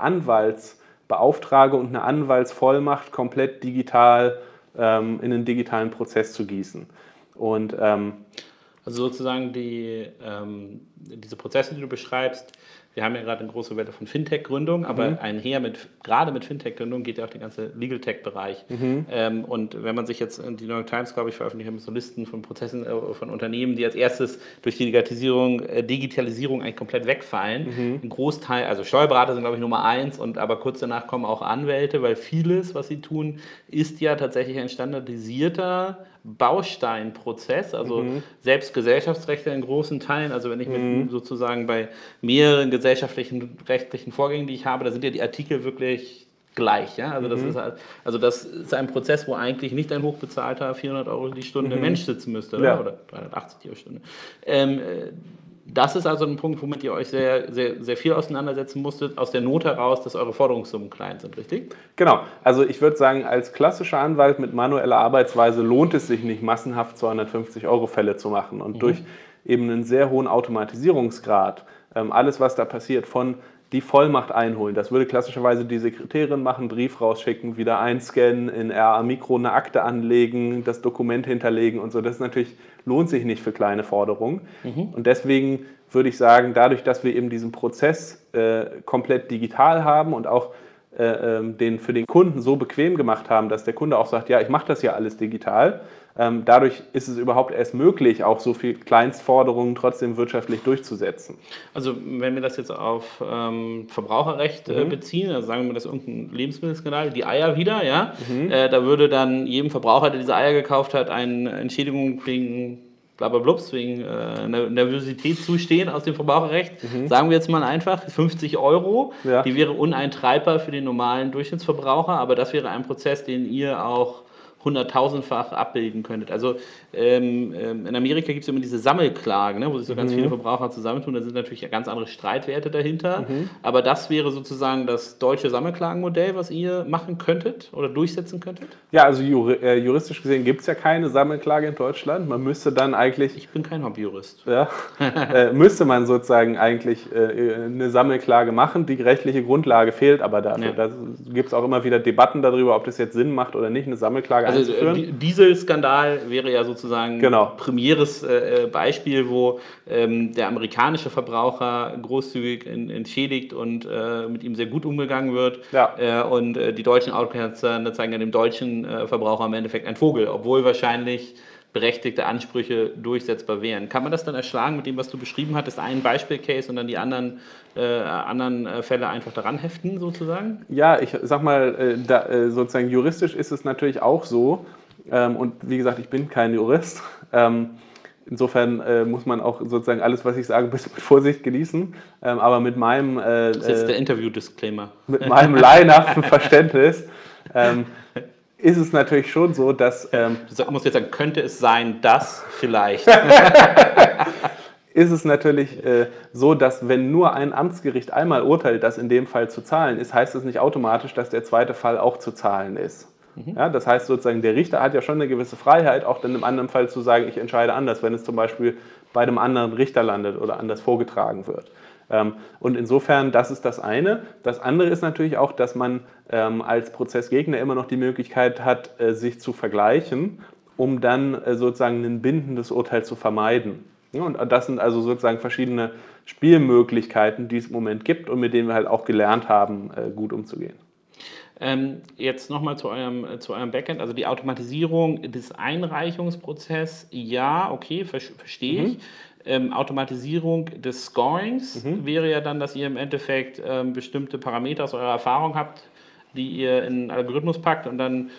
Anwaltsbeauftrage und eine Anwaltsvollmacht komplett digital ähm, in einen digitalen Prozess zu gießen. Und ähm, also sozusagen die, diese Prozesse, die du beschreibst, wir haben ja gerade eine große Welle von Fintech-Gründung, aber mhm. einher mit, gerade mit Fintech-Gründung geht ja auch der ganze Legal Tech-Bereich. Mhm. Ähm, und wenn man sich jetzt, die New York Times, glaube ich, veröffentlicht haben so Listen von Prozessen, äh, von Unternehmen, die als erstes durch die Digitalisierung, äh, Digitalisierung eigentlich komplett wegfallen. Mhm. Ein Großteil, also Steuerberater sind, glaube ich, Nummer eins, und aber kurz danach kommen auch Anwälte, weil vieles, was sie tun, ist ja tatsächlich ein standardisierter Bausteinprozess, also mhm. selbst Gesellschaftsrechte in großen Teilen, also wenn ich mhm. mit sozusagen bei mehreren gesellschaftlichen rechtlichen Vorgängen, die ich habe, da sind ja die Artikel wirklich gleich. Ja? Also, das mhm. ist, also das ist ein Prozess, wo eigentlich nicht ein hochbezahlter 400 Euro die Stunde mhm. Mensch sitzen müsste ja. oder 380 Euro Stunde. Ähm, äh, das ist also ein Punkt, womit ihr euch sehr, sehr, sehr viel auseinandersetzen musstet, aus der Not heraus, dass eure Forderungssummen klein sind, richtig? Genau. Also ich würde sagen, als klassischer Anwalt mit manueller Arbeitsweise lohnt es sich nicht, massenhaft 250 Euro Fälle zu machen. Und mhm. durch eben einen sehr hohen Automatisierungsgrad, ähm, alles, was da passiert, von die Vollmacht einholen. Das würde klassischerweise die Sekretärin machen, Brief rausschicken, wieder einscannen, in RA Mikro eine Akte anlegen, das Dokument hinterlegen und so. Das natürlich lohnt sich nicht für kleine Forderungen. Mhm. Und deswegen würde ich sagen, dadurch, dass wir eben diesen Prozess äh, komplett digital haben und auch äh, ähm, den für den Kunden so bequem gemacht haben, dass der Kunde auch sagt, ja, ich mache das ja alles digital, dadurch ist es überhaupt erst möglich, auch so viel Kleinstforderungen trotzdem wirtschaftlich durchzusetzen. Also wenn wir das jetzt auf ähm, Verbraucherrecht äh, mhm. beziehen, also sagen wir mal, das irgendein Lebensmittelskandal, die Eier wieder, ja, mhm. äh, da würde dann jedem Verbraucher, der diese Eier gekauft hat, eine Entschädigung wegen blablablups, wegen äh, Nervosität zustehen aus dem Verbraucherrecht. Mhm. Sagen wir jetzt mal einfach 50 Euro. Ja. Die wäre uneintreibbar für den normalen Durchschnittsverbraucher, aber das wäre ein Prozess, den ihr auch hunderttausendfach abbilden könntet. Also ähm, ähm in Amerika gibt es immer diese Sammelklagen, ne, wo sich so ganz mhm. viele Verbraucher zusammentun. Da sind natürlich ganz andere Streitwerte dahinter. Mhm. Aber das wäre sozusagen das deutsche Sammelklagenmodell, was ihr machen könntet oder durchsetzen könntet? Ja, also äh, juristisch gesehen gibt es ja keine Sammelklage in Deutschland. Man müsste dann eigentlich. Ich bin kein Hobbyjurist. Ja, äh, müsste man sozusagen eigentlich äh, eine Sammelklage machen. Die rechtliche Grundlage fehlt aber dafür. Ja. Da gibt es auch immer wieder Debatten darüber, ob das jetzt Sinn macht oder nicht, eine Sammelklage also, einzuführen. Dieselskandal wäre ja sozusagen genau. premieres äh, äh, Beispiel, wo ähm, der amerikanische Verbraucher großzügig entschädigt und äh, mit ihm sehr gut umgegangen wird. Ja. Äh, und äh, die deutschen Autokonzerne zeigen ja dem deutschen äh, Verbraucher im Endeffekt ein Vogel, obwohl wahrscheinlich berechtigte Ansprüche durchsetzbar wären. Kann man das dann erschlagen mit dem, was du beschrieben hattest, einen Beispielcase und dann die anderen, äh, anderen äh, Fälle einfach daran heften, sozusagen? Ja, ich sag mal, äh, da, äh, sozusagen juristisch ist es natürlich auch so. Ähm, und wie gesagt, ich bin kein Jurist. Ähm, Insofern äh, muss man auch sozusagen alles, was ich sage, bisschen mit Vorsicht genießen. Ähm, aber mit meinem. Äh, das ist jetzt der Interview-Disclaimer. Mit meinem laienhaften Verständnis ähm, ist es natürlich schon so, dass. Ähm, du musst jetzt sagen, könnte es sein, dass vielleicht. ist es natürlich äh, so, dass wenn nur ein Amtsgericht einmal urteilt, dass in dem Fall zu zahlen ist, heißt es nicht automatisch, dass der zweite Fall auch zu zahlen ist. Mhm. Ja, das heißt sozusagen, der Richter hat ja schon eine gewisse Freiheit, auch dann im anderen Fall zu sagen, ich entscheide anders, wenn es zum Beispiel bei einem anderen Richter landet oder anders vorgetragen wird. Ähm, und insofern, das ist das eine. Das andere ist natürlich auch, dass man ähm, als Prozessgegner immer noch die Möglichkeit hat, äh, sich zu vergleichen, um dann äh, sozusagen ein bindendes Urteil zu vermeiden. Und das sind also sozusagen verschiedene Spielmöglichkeiten, die es im Moment gibt und mit denen wir halt auch gelernt haben, äh, gut umzugehen. Ähm, jetzt nochmal zu eurem, zu eurem Backend, also die Automatisierung des Einreichungsprozesses, ja, okay, verstehe ich. Ähm, Automatisierung des Scorings mhm. wäre ja dann, dass ihr im Endeffekt ähm, bestimmte Parameter aus eurer Erfahrung habt, die ihr in einen Algorithmus packt und dann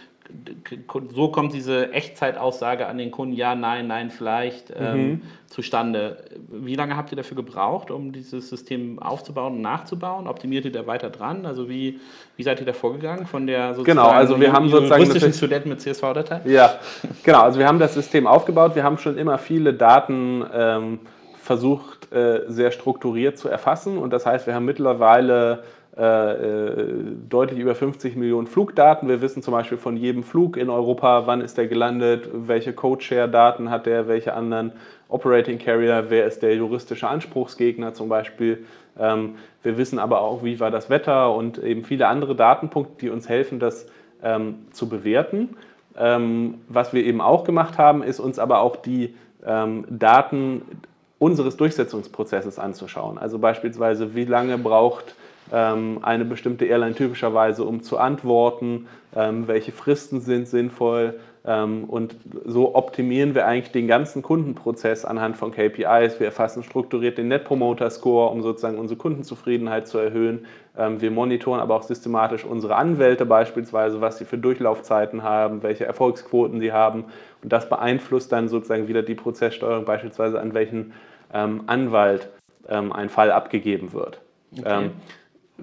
so kommt diese Echtzeitaussage an den Kunden, ja, nein, nein, vielleicht ähm, mhm. zustande. Wie lange habt ihr dafür gebraucht, um dieses System aufzubauen und nachzubauen? Optimiert ihr da weiter dran? Also wie, wie seid ihr da vorgegangen von der sozusagen genau, also wir haben sozusagen juristischen Studenten mit CSV-Datei? Ja, genau. Also wir haben das System aufgebaut. Wir haben schon immer viele Daten ähm, versucht, äh, sehr strukturiert zu erfassen. Und das heißt, wir haben mittlerweile deutlich über 50 Millionen Flugdaten. Wir wissen zum Beispiel von jedem Flug in Europa, wann ist der gelandet, welche Codeshare-Daten hat der, welche anderen Operating Carrier, wer ist der juristische Anspruchsgegner zum Beispiel. Ähm, wir wissen aber auch, wie war das Wetter und eben viele andere Datenpunkte, die uns helfen, das ähm, zu bewerten. Ähm, was wir eben auch gemacht haben, ist uns aber auch die Daten unseres Durchsetzungsprozesses anzuschauen. Also beispielsweise, wie lange braucht eine bestimmte Airline typischerweise, um zu antworten, ähm, welche Fristen sind sinnvoll, ähm, und so optimieren wir eigentlich den ganzen Kundenprozess anhand von KPIs. Wir erfassen strukturiert den Net Promoter Score, um sozusagen unsere Kundenzufriedenheit zu erhöhen. Ähm, wir monitoren aber auch systematisch unsere Anwälte beispielsweise, was sie für Durchlaufzeiten haben, welche Erfolgsquoten sie haben. Und das beeinflusst dann sozusagen wieder die Prozesssteuerung, beispielsweise an welchen ähm, Anwalt ein Fall abgegeben wird. Okay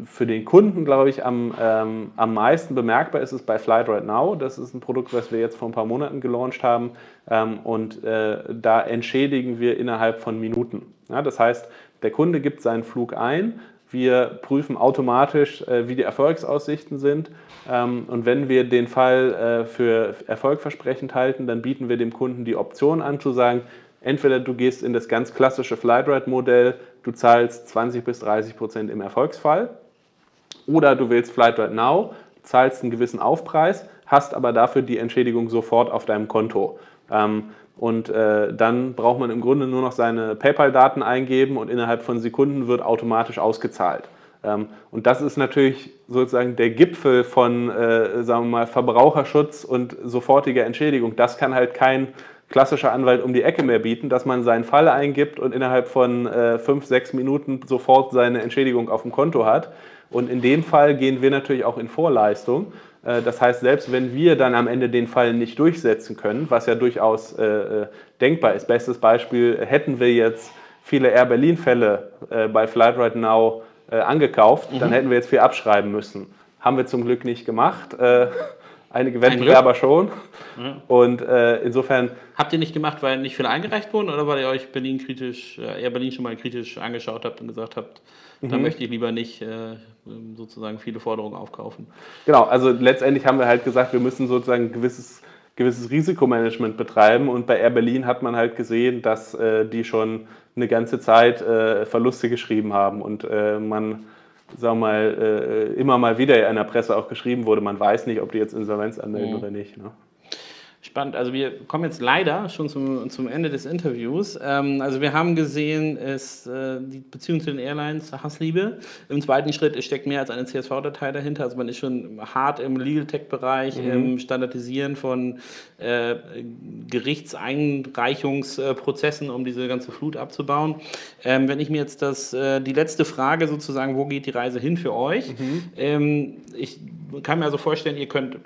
für den Kunden, glaube ich, am, ähm, am meisten bemerkbar ist es bei Flight Right Now. Das ist ein Produkt, was wir jetzt vor ein paar Monaten gelauncht haben. Ähm, und äh, da entschädigen wir innerhalb von Minuten. Ja, das heißt, der Kunde gibt seinen Flug ein. Wir prüfen automatisch, äh, wie die Erfolgsaussichten sind. Ähm, und wenn wir den Fall äh, für erfolgversprechend halten, dann bieten wir dem Kunden die Option an, zu sagen, entweder du gehst in das ganz klassische Flightride-Modell, du zahlst 20 bis 30 Prozent im Erfolgsfall oder du willst Flight Right Now, zahlst einen gewissen Aufpreis, hast aber dafür die Entschädigung sofort auf deinem Konto. Ähm, und äh, dann braucht man im Grunde nur noch seine PayPal-Daten eingeben und innerhalb von Sekunden wird automatisch ausgezahlt. Ähm, und das ist natürlich sozusagen der Gipfel von, äh, sagen wir mal, Verbraucherschutz und sofortiger Entschädigung. Das kann halt kein klassischer Anwalt um die Ecke mehr bieten, dass man seinen Fall eingibt und innerhalb von äh, fünf, sechs Minuten sofort seine Entschädigung auf dem Konto hat. Und in dem Fall gehen wir natürlich auch in Vorleistung. Äh, das heißt, selbst wenn wir dann am Ende den Fall nicht durchsetzen können, was ja durchaus äh, äh, denkbar ist, bestes Beispiel, hätten wir jetzt viele Air Berlin-Fälle äh, bei Flightride Now äh, angekauft, mhm. dann hätten wir jetzt viel abschreiben müssen. Haben wir zum Glück nicht gemacht. Äh, einige Wettbewerber schon. Mhm. Und insofern. Habt ihr nicht gemacht, weil nicht viele eingereicht wurden oder weil ihr euch Berlin kritisch, Air Berlin schon mal kritisch angeschaut habt und gesagt habt, mhm. da möchte ich lieber nicht ähm, sozusagen viele Forderungen aufkaufen. Genau, also letztendlich haben wir halt gesagt, wir müssen sozusagen ein gewisses, gewisses Risikomanagement betreiben und bei Air Berlin hat man halt gesehen, dass äh, die schon eine ganze Zeit äh, Verluste geschrieben haben und äh, man sagen wir mal, äh, immer mal wieder in der Presse auch geschrieben wurde, man weiß nicht, ob die jetzt Insolvenz anmelden mhm. oder nicht. Ne? Spannend. Also wir kommen jetzt leider schon zum, zum Ende des Interviews. Ähm, also wir haben gesehen, ist äh, die Beziehung zu den Airlines Hassliebe. Im zweiten Schritt steckt mehr als eine CSV-Datei dahinter. Also man ist schon hart im Legal Tech-Bereich, mhm. im Standardisieren von äh, Gerichtseinreichungsprozessen, um diese ganze Flut abzubauen. Ähm, wenn ich mir jetzt das, äh, die letzte Frage sozusagen, wo geht die Reise hin für euch? Mhm. Ähm, ich kann mir also vorstellen, ihr könnt,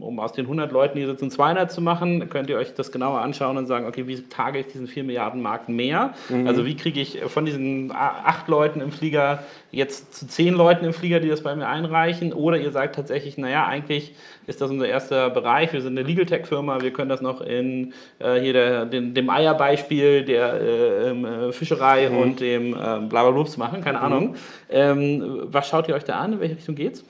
um aus den 100 Leuten, die sitzen, 200 zu machen, könnt ihr euch das genauer anschauen und sagen, okay, wie tage ich diesen 4 Milliarden Markt mehr? Mhm. Also wie kriege ich von diesen 8 Leuten im Flieger jetzt zu 10 Leuten im Flieger, die das bei mir einreichen? Oder ihr sagt tatsächlich, naja, eigentlich ist das unser erster Bereich, wir sind eine Legal Tech Firma, wir können das noch in äh, hier der, den, dem Eierbeispiel der äh, ähm, äh, Fischerei mhm. und dem äh, Blablablubs machen, keine mhm. Ahnung. Ähm, was schaut ihr euch da an? In welche Richtung geht's?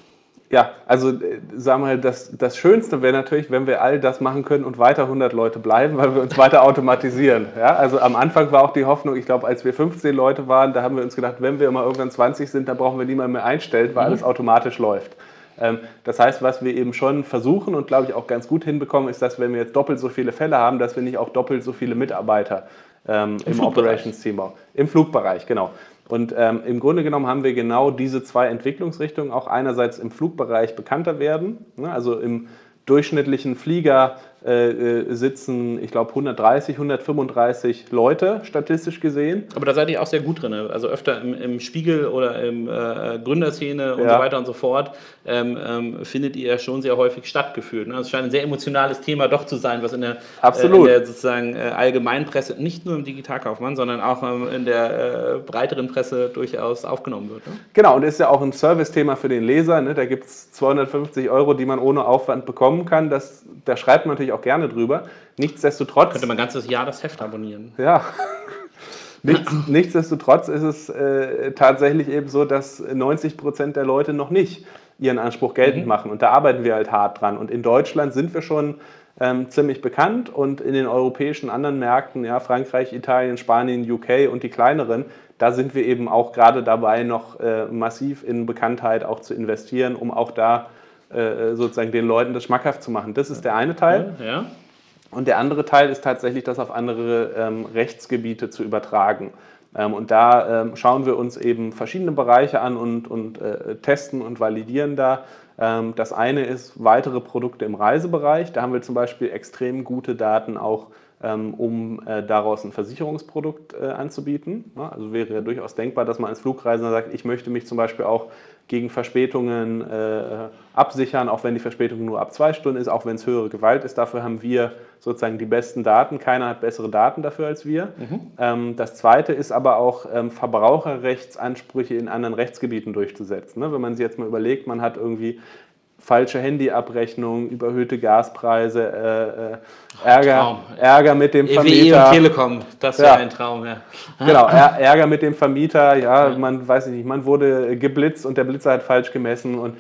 Ja, also äh, sagen wir mal, das, das Schönste wäre natürlich, wenn wir all das machen können und weiter 100 Leute bleiben, weil wir uns weiter automatisieren. Ja, also am Anfang war auch die Hoffnung, ich glaube, als wir 15 Leute waren, da haben wir uns gedacht, wenn wir mal irgendwann 20 sind, dann brauchen wir niemanden mehr einstellen, weil mhm. alles automatisch läuft. Ähm, das heißt, was wir eben schon versuchen und glaube ich auch ganz gut hinbekommen, ist, dass wenn wir jetzt doppelt so viele Fälle haben, dass wir nicht auch doppelt so viele Mitarbeiter ähm, im, im Operations-Team brauchen. Im Flugbereich, genau. Und ähm, im Grunde genommen haben wir genau diese zwei Entwicklungsrichtungen, auch einerseits im Flugbereich bekannter werden, ne, also im durchschnittlichen Flieger äh, äh, sitzen, ich glaube, 130, 135 Leute statistisch gesehen. Aber da seid ihr auch sehr gut drin. Also öfter im, im Spiegel oder im äh, Gründerszene und ja. so weiter und so fort ähm, ähm, findet ihr schon sehr häufig stattgeführt. Ne? Also es scheint ein sehr emotionales Thema doch zu sein, was in der, Absolut. Äh, in der sozusagen äh, Allgemeinpresse, nicht nur im Digitalkaufmann, sondern auch ähm, in der breiteren Presse durchaus aufgenommen wird. Ne? Genau, und ist ja auch ein Service-Thema für den Leser. Ne? Da gibt es 250 Euro, die man ohne Aufwand bekommen kann. Das, da schreibt man natürlich auch gerne drüber. Nichtsdestotrotz. Könnte man ein ganzes Jahr das Heft abonnieren. Ja. Nichts, nichtsdestotrotz ist es äh, tatsächlich eben so, dass 90 Prozent der Leute noch nicht ihren Anspruch geltend mhm. machen. Und da arbeiten wir halt hart dran. Und in Deutschland sind wir schon ähm, ziemlich bekannt und in den europäischen anderen Märkten, ja, Frankreich, Italien, Spanien, UK und die kleineren, da sind wir eben auch gerade dabei, noch äh, massiv in Bekanntheit auch zu investieren, um auch da äh, sozusagen den Leuten das schmackhaft zu machen. Das ist der eine Teil. Ja. Und der andere Teil ist tatsächlich, das auf andere ähm, Rechtsgebiete zu übertragen. Ähm, und da ähm, schauen wir uns eben verschiedene Bereiche an und, und äh, testen und validieren da. Ähm, das eine ist weitere Produkte im Reisebereich. Da haben wir zum Beispiel extrem gute Daten auch ähm, um äh, daraus ein Versicherungsprodukt äh, anzubieten. Also wäre ja durchaus denkbar, dass man als Flugreisender sagt, ich möchte mich zum Beispiel auch gegen Verspätungen äh, absichern, auch wenn die Verspätung nur ab zwei Stunden ist, auch wenn es höhere Gewalt ist. Dafür haben wir sozusagen die besten Daten. Keiner hat bessere Daten dafür als wir. Mhm. Ähm, das Zweite ist aber auch ähm, Verbraucherrechtsansprüche in anderen Rechtsgebieten durchzusetzen. Ne? Wenn man sich jetzt mal überlegt, man hat irgendwie falsche Handyabrechnung, überhöhte Gaspreise, äh, äh, Ärger, Ärger mit dem Vermieter. EWE und Telekom, das wäre ja. ein Traum, ja. Genau, Ärger mit dem Vermieter, ja, ja, man weiß nicht, man wurde geblitzt und der Blitzer hat falsch gemessen und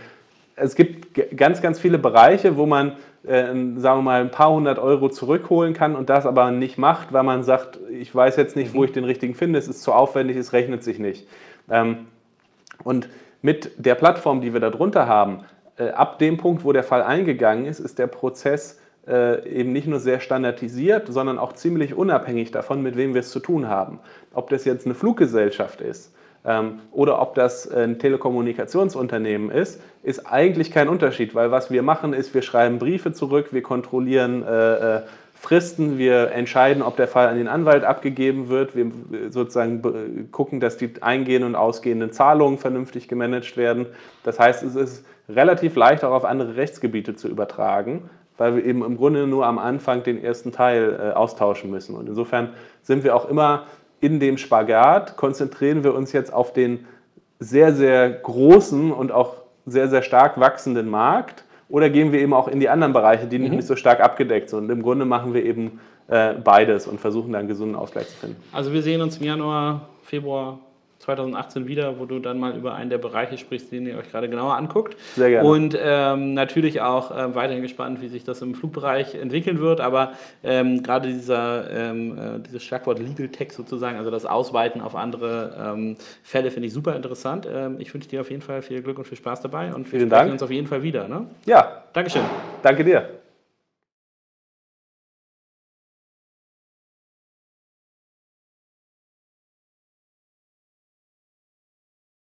es gibt ganz, ganz viele Bereiche, wo man, äh, sagen wir mal, ein paar hundert Euro zurückholen kann und das aber nicht macht, weil man sagt, ich weiß jetzt nicht, wo mhm. ich den richtigen finde, es ist zu aufwendig, es rechnet sich nicht. Ähm, und mit der Plattform, die wir da drunter haben, ab dem Punkt, wo der Fall eingegangen ist, ist der Prozess äh, eben nicht nur sehr standardisiert, sondern auch ziemlich unabhängig davon, mit wem wir es zu tun haben. Ob das jetzt eine Fluggesellschaft ist ähm, oder ob das ein Telekommunikationsunternehmen ist, ist eigentlich kein Unterschied, weil was wir machen ist, wir schreiben Briefe zurück, wir kontrollieren äh, Fristen, wir entscheiden, ob der Fall an den Anwalt abgegeben wird, wir sozusagen gucken, dass die eingehenden und ausgehenden Zahlungen vernünftig gemanagt werden. Das heißt, es ist relativ leicht auch auf andere Rechtsgebiete zu übertragen, weil wir eben im Grunde nur am Anfang den ersten Teil äh, austauschen müssen. Und insofern sind wir auch immer in dem Spagat, konzentrieren wir uns jetzt auf den sehr, sehr großen und auch sehr, sehr stark wachsenden Markt oder gehen wir eben auch in die anderen Bereiche, die mhm. nicht so stark abgedeckt sind. Und im Grunde machen wir eben äh, beides und versuchen da einen gesunden Ausgleich zu finden. Also wir sehen uns im Januar, Februar 2018 wieder, wo du dann mal über einen der Bereiche sprichst, den ihr euch gerade genauer anguckt. Sehr gerne. Und ähm, natürlich auch äh, weiterhin gespannt, wie sich das im Flugbereich entwickeln wird. Aber ähm, gerade dieser, ähm, äh, dieses Schlagwort Legal Tech sozusagen, also das Ausweiten auf andere ähm, Fälle, finde ich super interessant. Ähm, ich wünsche dir auf jeden Fall viel Glück und viel Spaß dabei und wir Vielen sprechen Dank. uns auf jeden Fall wieder. Ne? Ja. Dankeschön. Danke dir.